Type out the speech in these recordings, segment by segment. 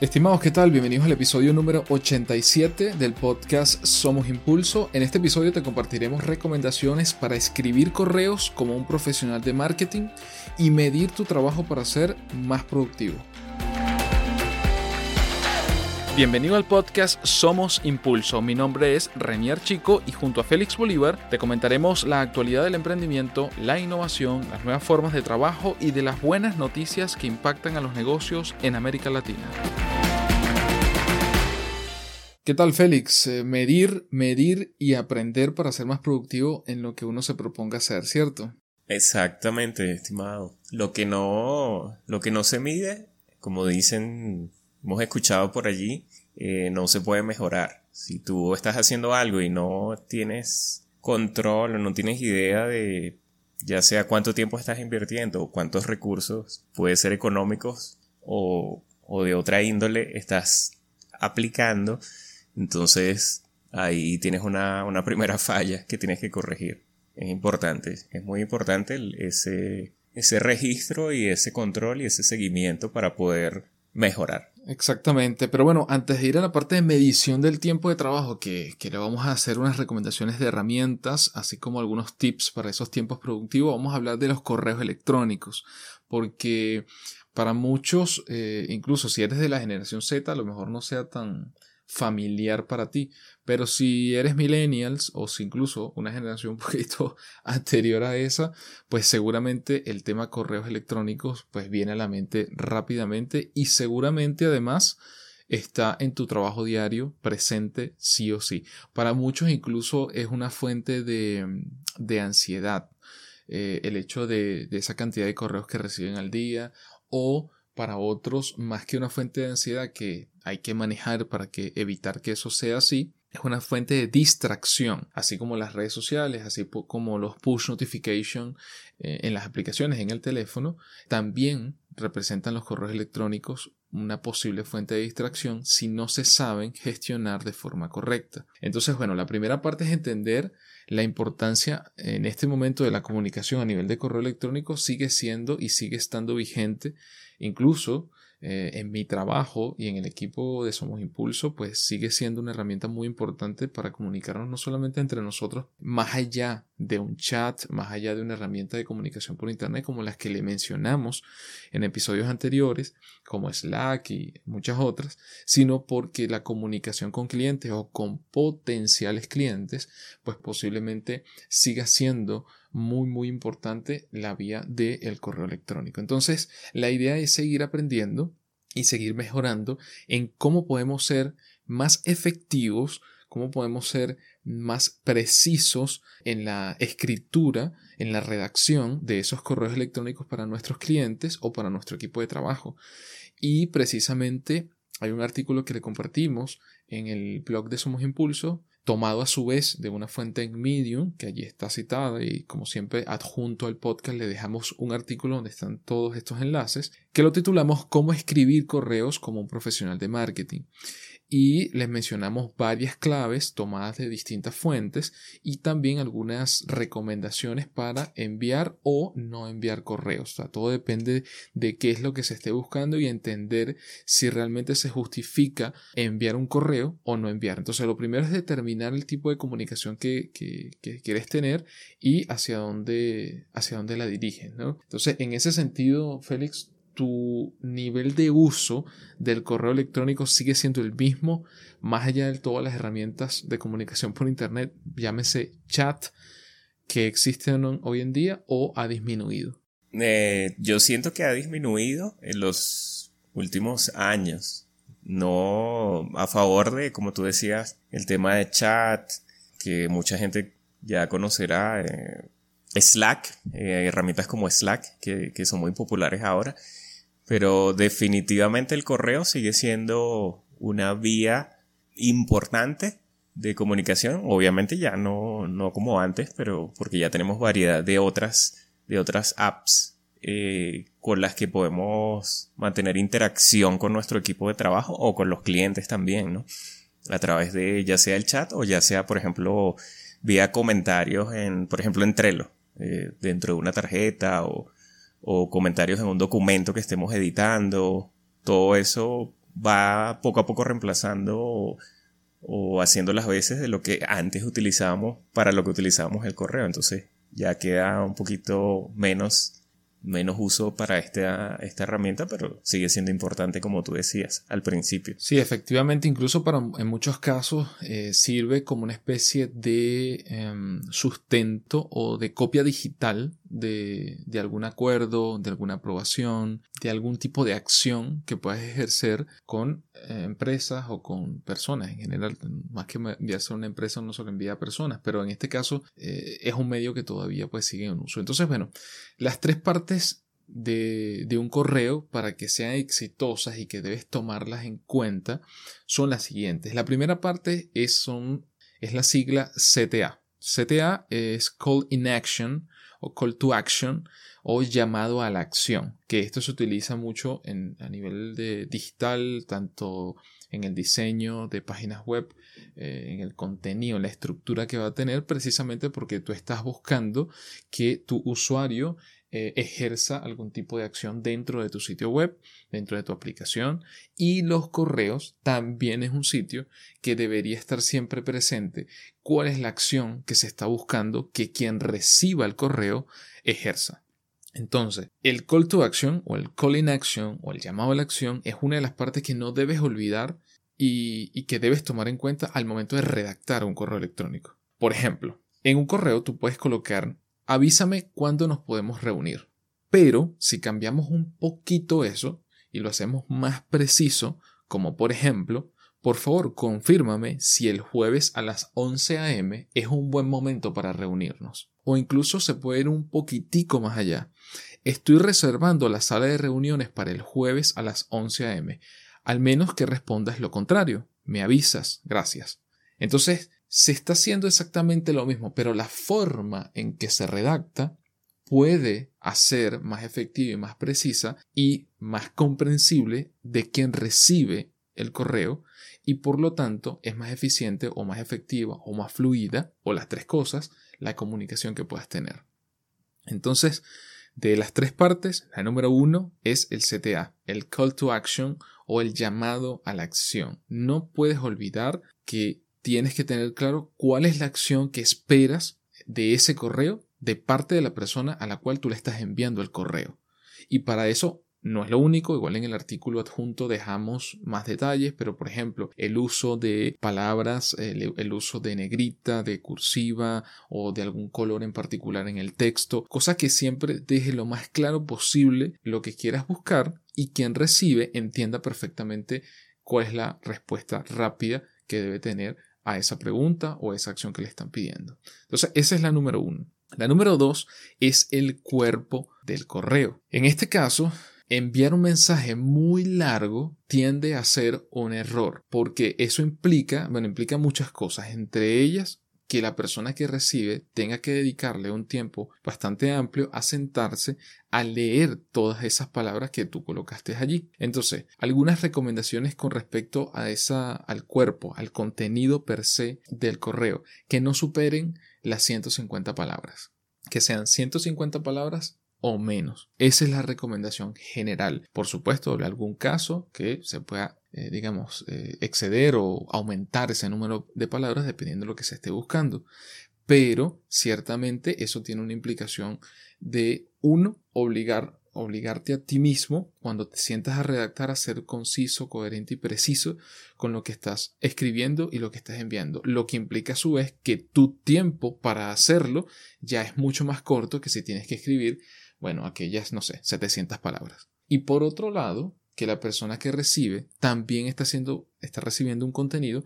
Estimados, ¿qué tal? Bienvenidos al episodio número 87 del podcast Somos Impulso. En este episodio te compartiremos recomendaciones para escribir correos como un profesional de marketing y medir tu trabajo para ser más productivo. Bienvenido al podcast Somos Impulso. Mi nombre es Renier Chico y junto a Félix Bolívar te comentaremos la actualidad del emprendimiento, la innovación, las nuevas formas de trabajo y de las buenas noticias que impactan a los negocios en América Latina. ¿Qué tal, Félix? Eh, medir, medir y aprender para ser más productivo en lo que uno se proponga hacer, ¿cierto? Exactamente, estimado. Lo que no, lo que no se mide, como dicen hemos escuchado por allí, eh, no se puede mejorar. Si tú estás haciendo algo y no tienes control o no tienes idea de ya sea cuánto tiempo estás invirtiendo o cuántos recursos, puede ser económicos o, o de otra índole, estás aplicando, entonces ahí tienes una, una primera falla que tienes que corregir. Es importante, es muy importante ese, ese registro y ese control y ese seguimiento para poder mejorar. Exactamente, pero bueno, antes de ir a la parte de medición del tiempo de trabajo, que, que, le vamos a hacer unas recomendaciones de herramientas, así como algunos tips para esos tiempos productivos, vamos a hablar de los correos electrónicos, porque para muchos, eh, incluso si eres de la generación Z, a lo mejor no sea tan, familiar para ti. Pero si eres millennials o si incluso una generación un poquito anterior a esa, pues seguramente el tema correos electrónicos pues viene a la mente rápidamente y seguramente además está en tu trabajo diario presente sí o sí. Para muchos incluso es una fuente de, de ansiedad. Eh, el hecho de, de esa cantidad de correos que reciben al día o para otros, más que una fuente de ansiedad que hay que manejar para que evitar que eso sea así, es una fuente de distracción, así como las redes sociales, así como los push notification eh, en las aplicaciones en el teléfono, también representan los correos electrónicos una posible fuente de distracción si no se saben gestionar de forma correcta. Entonces, bueno, la primera parte es entender la importancia en este momento de la comunicación a nivel de correo electrónico sigue siendo y sigue estando vigente Incluso eh, en mi trabajo y en el equipo de Somos Impulso, pues sigue siendo una herramienta muy importante para comunicarnos no solamente entre nosotros, más allá de un chat, más allá de una herramienta de comunicación por Internet como las que le mencionamos en episodios anteriores, como Slack y muchas otras, sino porque la comunicación con clientes o con potenciales clientes, pues posiblemente siga siendo muy muy importante la vía del correo electrónico. Entonces, la idea es seguir aprendiendo y seguir mejorando en cómo podemos ser más efectivos, cómo podemos ser más precisos en la escritura, en la redacción de esos correos electrónicos para nuestros clientes o para nuestro equipo de trabajo. Y precisamente hay un artículo que le compartimos en el blog de Somos Impulso tomado a su vez de una fuente en Medium, que allí está citada y como siempre adjunto al podcast le dejamos un artículo donde están todos estos enlaces, que lo titulamos Cómo escribir correos como un profesional de marketing y les mencionamos varias claves tomadas de distintas fuentes y también algunas recomendaciones para enviar o no enviar correos. todo depende de qué es lo que se esté buscando y entender si realmente se justifica enviar un correo o no enviar. Entonces lo primero es determinar el tipo de comunicación que, quieres tener y hacia dónde, hacia dónde la diriges. Entonces en ese sentido, Félix, tu nivel de uso del correo electrónico sigue siendo el mismo, más allá de todas las herramientas de comunicación por Internet, llámese chat, que existen hoy en día o ha disminuido? Eh, yo siento que ha disminuido en los últimos años. No a favor de, como tú decías, el tema de chat, que mucha gente ya conocerá. Eh, Slack, eh, herramientas como Slack, que, que son muy populares ahora pero definitivamente el correo sigue siendo una vía importante de comunicación. Obviamente ya no, no como antes, pero porque ya tenemos variedad de otras, de otras apps eh, con las que podemos mantener interacción con nuestro equipo de trabajo o con los clientes también, ¿no? A través de ya sea el chat o ya sea, por ejemplo, vía comentarios en, por ejemplo, en Trello, eh, dentro de una tarjeta o, o comentarios en un documento que estemos editando. Todo eso va poco a poco reemplazando o, haciendo las veces de lo que antes utilizábamos para lo que utilizábamos el correo. Entonces ya queda un poquito menos menos uso para esta, esta herramienta, pero sigue siendo importante como tú decías al principio. Sí, efectivamente, incluso para en muchos casos eh, sirve como una especie de em, sustento o de copia digital de, de, algún acuerdo, de alguna aprobación, de algún tipo de acción que puedas ejercer con eh, empresas o con personas en general. Más que enviarse a una empresa no solo envía a personas, pero en este caso eh, es un medio que todavía pues sigue en uso. Entonces, bueno, las tres partes de, de, un correo para que sean exitosas y que debes tomarlas en cuenta son las siguientes. La primera parte es, son, es la sigla CTA. CTA es Call in Action o Call to Action o llamado a la acción, que esto se utiliza mucho en, a nivel de digital, tanto en el diseño de páginas web, eh, en el contenido, en la estructura que va a tener, precisamente porque tú estás buscando que tu usuario eh, ejerza algún tipo de acción dentro de tu sitio web, dentro de tu aplicación y los correos también es un sitio que debería estar siempre presente cuál es la acción que se está buscando que quien reciba el correo ejerza. Entonces, el call to action o el call in action o el llamado a la acción es una de las partes que no debes olvidar y, y que debes tomar en cuenta al momento de redactar un correo electrónico. Por ejemplo, en un correo tú puedes colocar avísame cuándo nos podemos reunir. Pero si cambiamos un poquito eso y lo hacemos más preciso, como por ejemplo, por favor confírmame si el jueves a las 11 a.m. es un buen momento para reunirnos. O incluso se puede ir un poquitico más allá. Estoy reservando la sala de reuniones para el jueves a las 11 a.m. Al menos que respondas lo contrario. Me avisas. Gracias. Entonces, se está haciendo exactamente lo mismo, pero la forma en que se redacta puede hacer más efectiva y más precisa y más comprensible de quien recibe el correo y por lo tanto es más eficiente o más efectiva o más fluida o las tres cosas la comunicación que puedas tener. Entonces, de las tres partes, la número uno es el CTA, el call to action o el llamado a la acción. No puedes olvidar que tienes que tener claro cuál es la acción que esperas de ese correo de parte de la persona a la cual tú le estás enviando el correo. Y para eso no es lo único, igual en el artículo adjunto dejamos más detalles, pero por ejemplo, el uso de palabras, el, uso de negrita, de cursiva o de algún color en particular en el texto, cosa que siempre deje lo más claro posible lo que quieras buscar y quien recibe entienda perfectamente cuál es la respuesta rápida que debe tener a esa pregunta o a esa acción que le están pidiendo. Entonces, esa es la número uno. La número dos es el cuerpo del correo. En este caso, enviar un mensaje muy largo tiende a ser un error, porque eso implica, bueno, implica muchas cosas, entre ellas que la persona que recibe tenga que dedicarle un tiempo bastante amplio a sentarse a leer todas esas palabras que tú colocaste allí. Entonces, algunas recomendaciones con respecto a esa, al cuerpo, al contenido per se del correo, que no superen las 150 palabras. Que sean 150 palabras o menos. Esa es la recomendación general. Por supuesto, en algún caso que se pueda, eh, digamos, eh, exceder o aumentar ese número de palabras dependiendo de lo que se esté buscando. Pero ciertamente eso tiene una implicación de, uno, obligar, obligarte a ti mismo cuando te sientas a redactar a ser conciso, coherente y preciso con lo que estás escribiendo y lo que estás enviando. Lo que implica a su vez que tu tiempo para hacerlo ya es mucho más corto que si tienes que escribir bueno, aquellas, no sé, 700 palabras. Y por otro lado, que la persona que recibe también está, haciendo, está recibiendo un contenido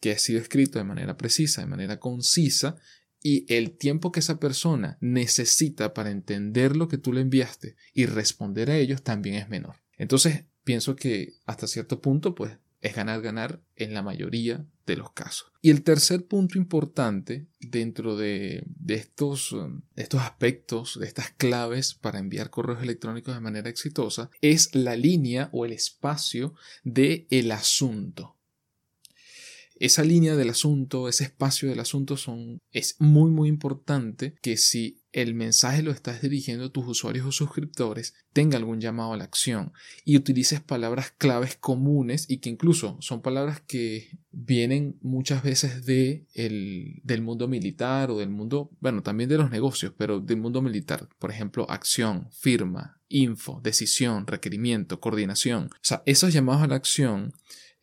que ha sido escrito de manera precisa, de manera concisa, y el tiempo que esa persona necesita para entender lo que tú le enviaste y responder a ellos también es menor. Entonces, pienso que hasta cierto punto, pues es ganar, ganar en la mayoría de los casos. Y el tercer punto importante dentro de, estos, um, estos aspectos, de estas claves para enviar correos electrónicos de manera exitosa, es la línea o el espacio de el asunto. esa línea del asunto, ese espacio del asunto son, es muy muy importante que si el mensaje lo estás dirigiendo a tus usuarios o suscriptores, tenga algún llamado a la acción y utilices palabras claves comunes y que incluso son palabras que vienen muchas veces de el, del mundo militar o del mundo, bueno, también de los negocios, pero del mundo militar. Por ejemplo, acción, firma, info, decisión, requerimiento, coordinación. O sea, esos llamados a la acción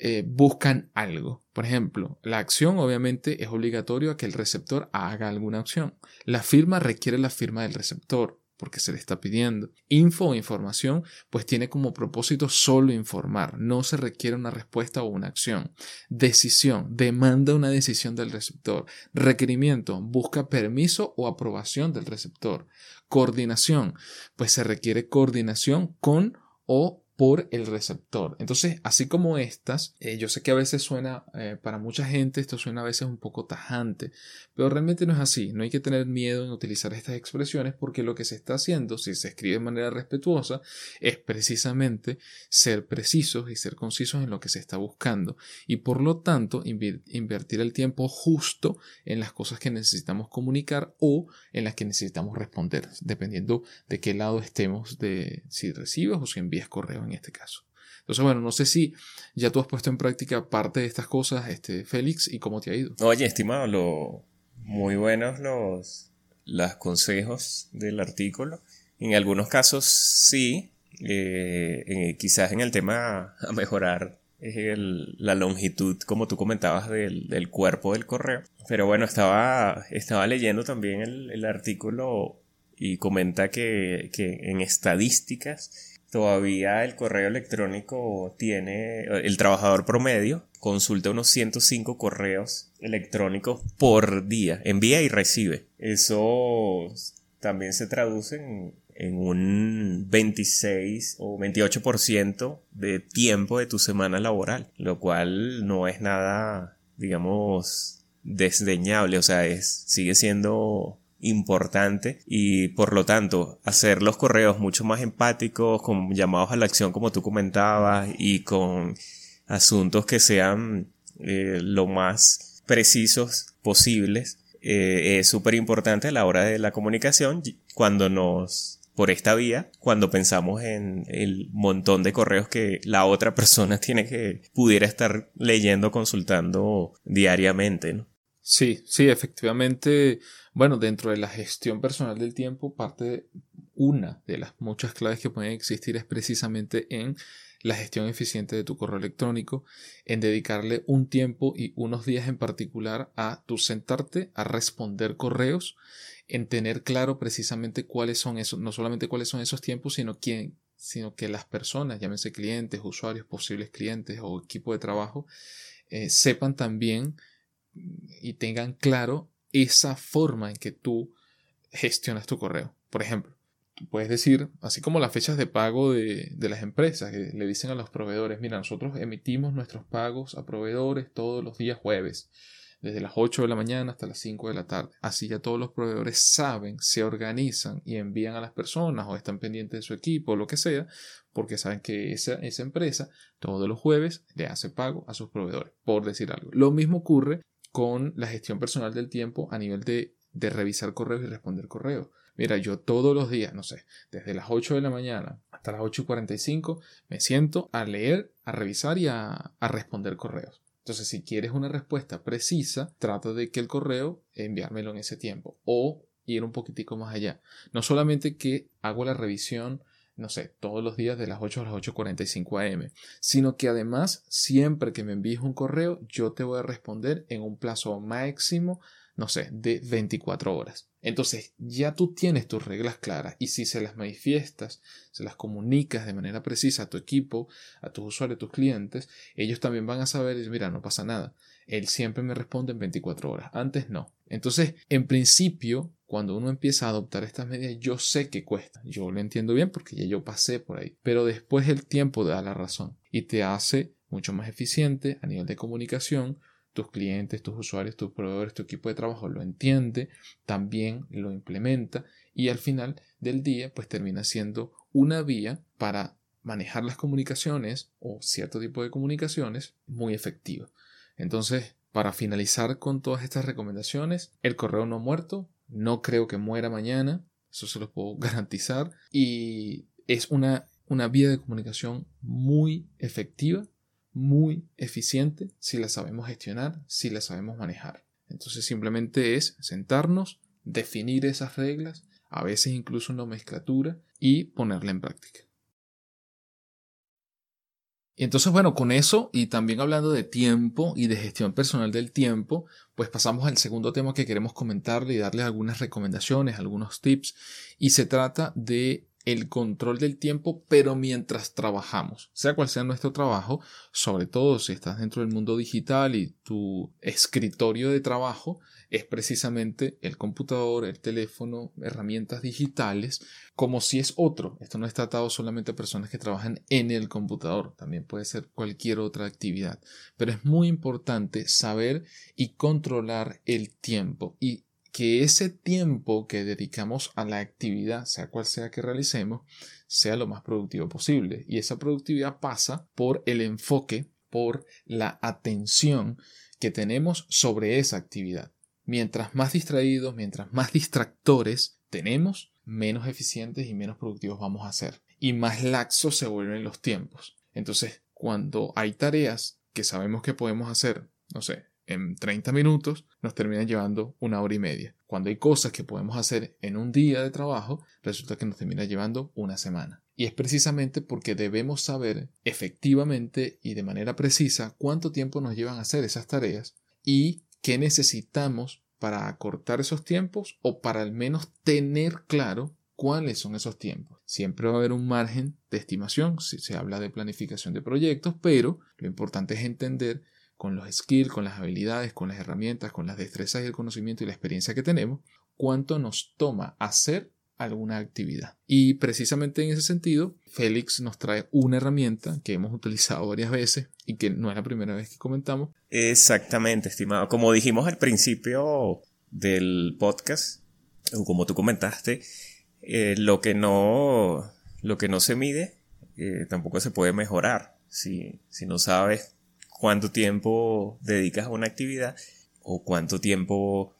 eh, buscan algo. Por ejemplo, la acción obviamente es obligatorio a que el receptor haga alguna acción. La firma requiere la firma del receptor porque se le está pidiendo. Info o información pues tiene como propósito solo informar, no se requiere una respuesta o una acción. Decisión demanda una decisión del receptor. Requerimiento busca permiso o aprobación del receptor. Coordinación pues se requiere coordinación con o por el receptor. Entonces, así como estas, eh, yo sé que a veces suena, eh, para mucha gente esto suena a veces un poco tajante, pero realmente no es así. No hay que tener miedo en utilizar estas expresiones porque lo que se está haciendo, si se escribe de manera respetuosa, es precisamente ser precisos y ser concisos en lo que se está buscando. Y por lo tanto, invertir el tiempo justo en las cosas que necesitamos comunicar o en las que necesitamos responder, dependiendo de qué lado estemos de si recibes o si envías correo en este caso. Entonces, bueno, no sé si ya tú has puesto en práctica parte de estas cosas, este, Félix, y cómo te ha ido. Oye, estimado, muy buenos los, los consejos del artículo. En algunos casos sí, eh, quizás en el tema a mejorar la longitud, como tú comentabas, del, del, cuerpo del correo. Pero bueno, estaba, estaba leyendo también el, el artículo y comenta que, que en estadísticas todavía el correo electrónico tiene, el trabajador promedio consulta unos 105 correos electrónicos por día, envía y recibe. Eso también se traduce en, un 26 o 28% de tiempo de tu semana laboral, lo cual no es nada, digamos, desdeñable, o sea, es, sigue siendo importante y por lo tanto hacer los correos mucho más empáticos, con llamados a la acción como tú comentabas y con asuntos que sean eh, lo más precisos posibles eh, es súper importante a la hora de la comunicación cuando nos por esta vía cuando pensamos en el montón de correos que la otra persona tiene que pudiera estar leyendo consultando diariamente ¿no? sí sí efectivamente bueno, dentro de la gestión personal del tiempo, parte una de las muchas claves que pueden existir es precisamente en la gestión eficiente de tu correo electrónico, en dedicarle un tiempo y unos días en particular a tu sentarte a responder correos, en tener claro precisamente cuáles son esos, no solamente cuáles son esos tiempos, sino quién, sino que las personas, llámense clientes, usuarios, posibles clientes o equipo de trabajo, eh, sepan también y tengan claro esa forma en que tú gestionas tu correo. Por ejemplo, puedes decir, así como las fechas de pago de, las empresas, que le dicen a los proveedores, mira, nosotros emitimos nuestros pagos a proveedores todos los días jueves, desde las 8 de la mañana hasta las 5 de la tarde. Así ya todos los proveedores saben, se organizan y envían a las personas o están pendientes de su equipo o lo que sea, porque saben que esa, esa empresa todos los jueves le hace pago a sus proveedores, por decir algo. Lo mismo ocurre con la gestión personal del tiempo a nivel de, de revisar correos y responder correos. Mira, yo todos los días, no sé, desde las 8 de la mañana hasta las 8 y 45 me siento a leer, a revisar y a, a responder correos. Entonces, si quieres una respuesta precisa, trata de que el correo enviármelo en ese tiempo o ir un poquitico más allá. No solamente que hago la revisión no sé, todos los días de las 8 a las 8.45 am, sino que además siempre que me envíes un correo yo te voy a responder en un plazo máximo, no sé, de 24 horas. Entonces ya tú tienes tus reglas claras y si se las manifiestas, se las comunicas de manera precisa a tu equipo, a tus usuarios, a tus clientes, ellos también van a saber, mira, no pasa nada. Él siempre me responde en 24 horas, antes no. Entonces, en principio, cuando uno empieza a adoptar estas medidas, yo sé que cuesta. Yo lo entiendo bien porque ya yo pasé por ahí. Pero después el tiempo da la razón y te hace mucho más eficiente a nivel de comunicación. Tus clientes, tus usuarios, tus proveedores, tu equipo de trabajo lo entiende, también lo implementa y al final del día pues termina siendo una vía para manejar las comunicaciones o cierto tipo de comunicaciones muy efectiva. Entonces, para finalizar con todas estas recomendaciones, el correo no muerto, no creo que muera mañana, eso se lo puedo garantizar, y es una, una vía de comunicación muy efectiva, muy eficiente, si la sabemos gestionar, si la sabemos manejar. Entonces simplemente es sentarnos, definir esas reglas, a veces incluso una mezclatura, y ponerla en práctica. Y entonces, bueno, con eso y también hablando de tiempo y de gestión personal del tiempo, pues pasamos al segundo tema que queremos comentarle y darle algunas recomendaciones, algunos tips. Y se trata de el control del tiempo, pero mientras trabajamos, sea cual sea nuestro trabajo, sobre todo si estás dentro del mundo digital y tu escritorio de trabajo es precisamente el computador, el teléfono, herramientas digitales, como si es otro. Esto no es tratado solamente a personas que trabajan en el computador, también puede ser cualquier otra actividad, pero es muy importante saber y controlar el tiempo y que ese tiempo que dedicamos a la actividad, sea cual sea que realicemos, sea lo más productivo posible. Y esa productividad pasa por el enfoque, por la atención que tenemos sobre esa actividad. Mientras más distraídos, mientras más distractores tenemos, menos eficientes y menos productivos vamos a ser. Y más laxos se vuelven los tiempos. Entonces, cuando hay tareas que sabemos que podemos hacer, no sé, en 30 minutos nos terminan llevando una hora y media. Cuando hay cosas que podemos hacer en un día de trabajo, resulta que nos termina llevando una semana. Y es precisamente porque debemos saber efectivamente y de manera precisa cuánto tiempo nos llevan a hacer esas tareas y qué necesitamos para acortar esos tiempos o para al menos tener claro cuáles son esos tiempos. Siempre va a haber un margen de estimación si se habla de planificación de proyectos, pero lo importante es entender con los skills, con las habilidades, con las herramientas, con las destrezas y el conocimiento y la experiencia que tenemos, cuánto nos toma hacer alguna actividad. Y precisamente en ese sentido, Félix nos trae una herramienta que hemos utilizado varias veces y que no es la primera vez que comentamos. Exactamente, estimado. Como dijimos al principio del podcast, o como tú comentaste, eh, lo, que no, lo que no se mide eh, tampoco se puede mejorar. Si, si no sabes cuánto tiempo dedicas a una actividad o cuánto tiempo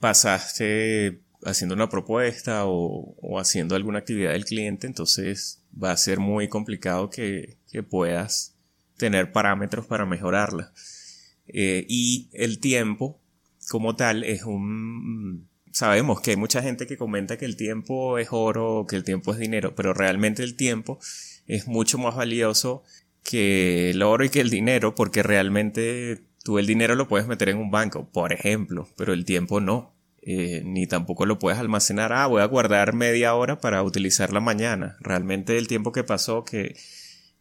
pasaste haciendo una propuesta o, haciendo alguna actividad del cliente, entonces va a ser muy complicado que, puedas tener parámetros para mejorarla. Eh, y el tiempo como tal es un... Sabemos que hay mucha gente que comenta que el tiempo es oro, que el tiempo es dinero, pero realmente el tiempo es mucho más valioso que el oro y que el dinero, porque realmente tú el dinero lo puedes meter en un banco, por ejemplo, pero el tiempo no. Eh, ni tampoco lo puedes almacenar. Ah, voy a guardar media hora para utilizarla mañana. Realmente el tiempo que pasó que,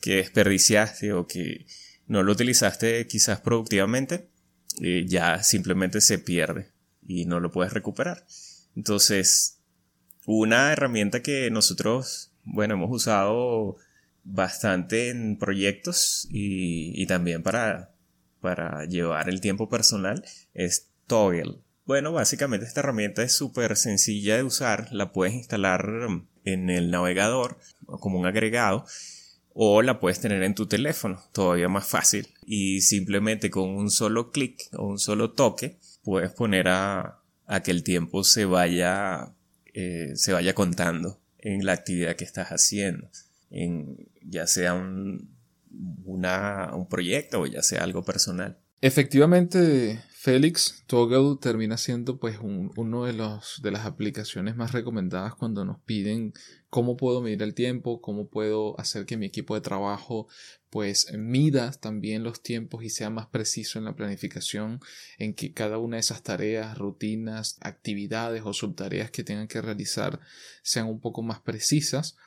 que desperdiciaste o que no lo utilizaste quizás productivamente, eh, ya simplemente se pierde y no lo puedes recuperar. Entonces, una herramienta que nosotros, bueno, hemos usado bastante en proyectos y, también para, para llevar el tiempo personal es Toggle. Bueno, básicamente esta herramienta es súper sencilla de usar, la puedes instalar en el navegador como un agregado o la puedes tener en tu teléfono, todavía más fácil y simplemente con un solo clic o un solo toque puedes poner a, a que el tiempo se vaya, eh, se vaya contando en la actividad que estás haciendo en ya sea un, un proyecto o ya sea algo personal. Efectivamente, Félix, Toggle termina siendo pues uno de, los, de las aplicaciones más recomendadas cuando nos piden cómo puedo medir el tiempo, cómo puedo hacer que mi equipo de trabajo pues mida también los tiempos y sea más preciso en la planificación, en que cada una de esas tareas, rutinas, actividades o subtareas que tengan que realizar sean un poco más precisas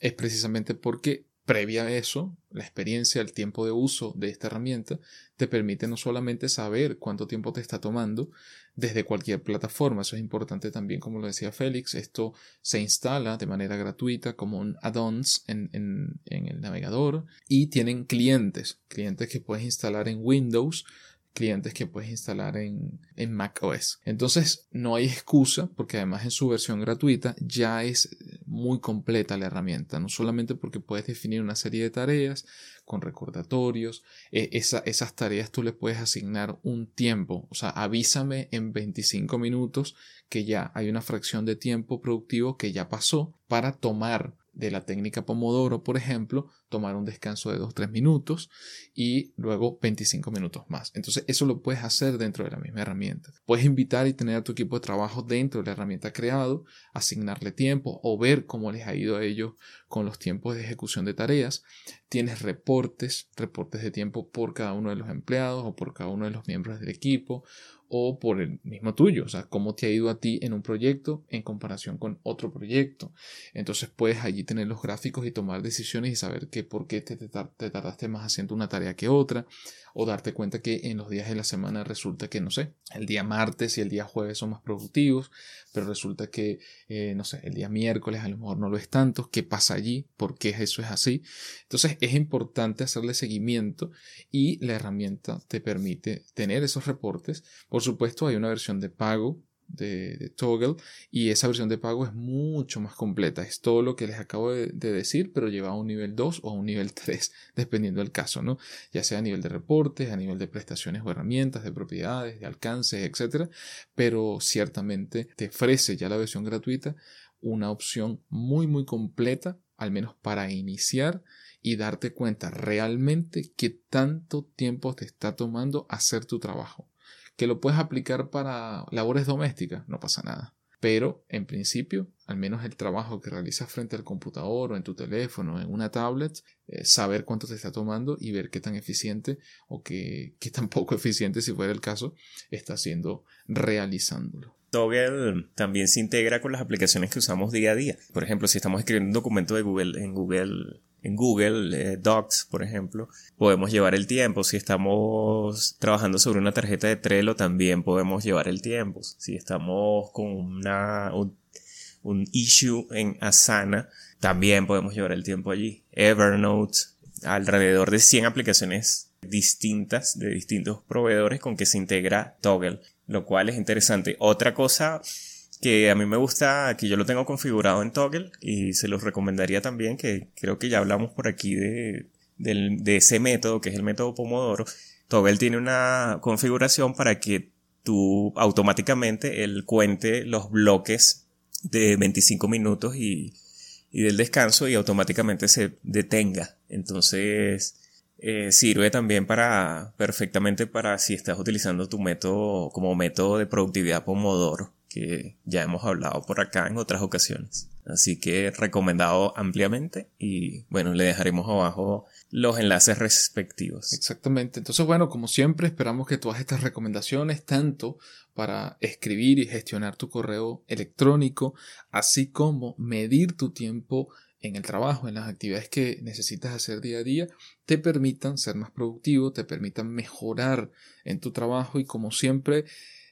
es precisamente porque previa a eso, la experiencia, el tiempo de uso de esta herramienta te permite no solamente saber cuánto tiempo te está tomando desde cualquier plataforma, eso es importante también, como lo decía Félix, esto se instala de manera gratuita como un add-ons en, en el navegador y tienen clientes, clientes que puedes instalar en Windows clientes que puedes instalar en, en Mac OS. Entonces no hay excusa porque además en su versión gratuita ya es muy completa la herramienta, no solamente porque puedes definir una serie de tareas con recordatorios, e, esas tareas tú le puedes asignar un tiempo, o sea, avísame en 25 minutos que ya hay una fracción de tiempo productivo que ya pasó para tomar de la técnica Pomodoro, por ejemplo, tomar un descanso de 2-3 minutos y luego 25 minutos más. Entonces eso lo puedes hacer dentro de la misma herramienta. Puedes invitar y tener a tu equipo de trabajo dentro de la herramienta creado, asignarle tiempo o ver cómo les ha ido a ellos con los tiempos de ejecución de tareas. Tienes reportes, reportes de tiempo por cada uno de los empleados o por cada uno de los miembros del equipo o por el mismo tuyo, o sea, cómo te ha ido a ti en un proyecto en comparación con otro proyecto. Entonces puedes allí tener los gráficos y tomar decisiones y saber que por qué te, te, tardaste más haciendo una tarea que otra, o darte cuenta que en los días de la semana resulta que, no sé, el día martes y el día jueves son más productivos, pero resulta que, eh, no sé, el día miércoles a lo mejor no lo es tanto, ¿qué pasa allí? ¿Por qué eso es así? Entonces es importante hacerle seguimiento y la herramienta te permite tener esos reportes por supuesto, hay una versión de pago de, Toggle y esa versión de pago es mucho más completa. Es todo lo que les acabo de, decir, pero lleva a un nivel 2 o a un nivel 3, dependiendo del caso, ¿no? Ya sea a nivel de reportes, a nivel de prestaciones o herramientas, de propiedades, de alcances, etc. Pero ciertamente te ofrece ya la versión gratuita una opción muy, muy completa, al menos para iniciar y darte cuenta realmente qué tanto tiempo te está tomando hacer tu trabajo que lo puedes aplicar para labores domésticas, no pasa nada. Pero en principio, al menos el trabajo que realizas frente al computador o en tu teléfono en una tablet, eh, saber cuánto te está tomando y ver qué tan eficiente o qué, qué tan poco eficiente, si fuera el caso, está haciendo realizándolo. Toggle también se integra con las aplicaciones que usamos día a día. Por ejemplo, si estamos escribiendo un documento de Google en Google en Google eh, Docs, por ejemplo, podemos llevar el tiempo. Si estamos trabajando sobre una tarjeta de Trello, también podemos llevar el tiempo. Si estamos con una, un, issue en Asana, también podemos llevar el tiempo allí. Evernote, alrededor de 100 aplicaciones distintas de distintos proveedores con que se integra Toggle, lo cual es interesante. Otra cosa que a mí me gusta, que yo lo tengo configurado en Toggle y se los recomendaría también, que creo que ya hablamos por aquí de, ese método, que es el método Pomodoro. Toggle tiene una configuración para que tú automáticamente él cuente los bloques de 25 minutos y, del descanso y automáticamente se detenga. Entonces, eh, sirve también para perfectamente para si estás utilizando tu método como método de productividad Pomodoro que ya hemos hablado por acá en otras ocasiones. Así que recomendado ampliamente y bueno, le dejaremos abajo los enlaces respectivos. Exactamente. Entonces, bueno, como siempre, esperamos que todas estas recomendaciones, tanto para escribir y gestionar tu correo electrónico, así como medir tu tiempo en el trabajo, en las actividades que necesitas hacer día a día, te permitan ser más productivo, te permitan mejorar en tu trabajo y como siempre,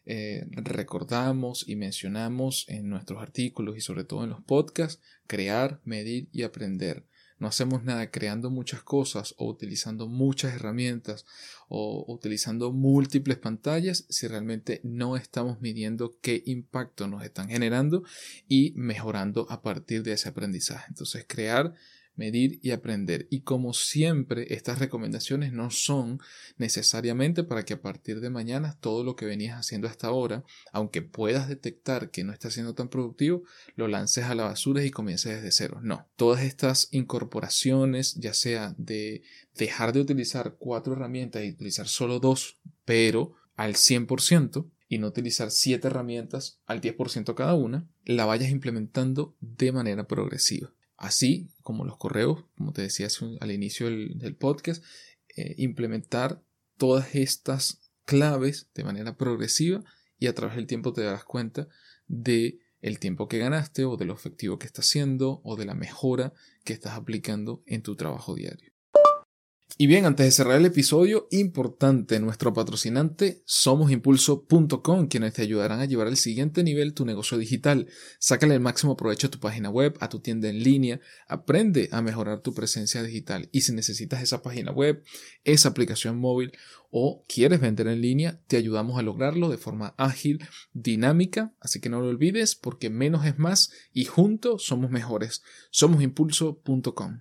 eh, recordamos y mencionamos en nuestros artículos y sobre todo en los podcasts, crear, medir y aprender. No hacemos nada creando muchas cosas o utilizando muchas herramientas o utilizando múltiples pantallas si realmente no estamos midiendo qué impacto nos están generando y mejorando a partir de ese aprendizaje. Entonces, crear, medir y aprender. Y como siempre, estas recomendaciones no son necesariamente para que a partir de mañana todo lo que venías haciendo hasta ahora, aunque puedas detectar que no está siendo tan productivo, lo lances a la basura y comiences desde cero. No, todas estas incorporaciones, ya sea de dejar de utilizar cuatro herramientas y utilizar solo dos, pero al 100%, y no utilizar siete herramientas al 10% cada una, la vayas implementando de manera progresiva. Así como los correos, como te decía al inicio del, podcast, eh, implementar todas estas claves de manera progresiva y a través del tiempo te darás cuenta de el tiempo que ganaste o de lo efectivo que estás haciendo o de la mejora que estás aplicando en tu trabajo diario. Y bien, antes de cerrar el episodio, importante, nuestro patrocinante somosimpulso.com, quienes te ayudarán a llevar al siguiente nivel tu negocio digital. Sácale el máximo provecho a tu página web, a tu tienda en línea, aprende a mejorar tu presencia digital. Y si necesitas esa página web, esa aplicación móvil o quieres vender en línea, te ayudamos a lograrlo de forma ágil, dinámica, así que no lo olvides porque menos es más y juntos somos mejores. Somosimpulso.com.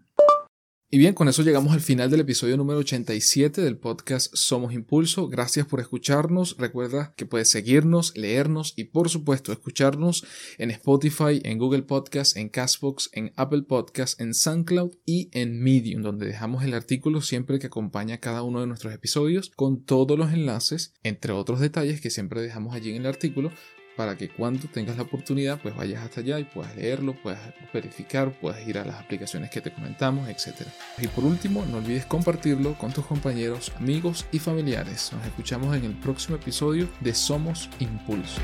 Y bien, con eso llegamos al final del episodio número 87 del podcast Somos Impulso. Gracias por escucharnos. Recuerda que puedes seguirnos, leernos y por supuesto escucharnos en Spotify, en Google Podcast, en Castbox, en Apple Podcast, en SoundCloud y en Medium, donde dejamos el artículo siempre que acompaña cada uno de nuestros episodios con todos los enlaces, entre otros detalles que siempre dejamos allí en el artículo para que cuando tengas la oportunidad pues vayas hasta allá y puedas leerlo, puedas verificar, puedas ir a las aplicaciones que te comentamos, etc. Y por último, no olvides compartirlo con tus compañeros, amigos y familiares. Nos escuchamos en el próximo episodio de Somos Impulso.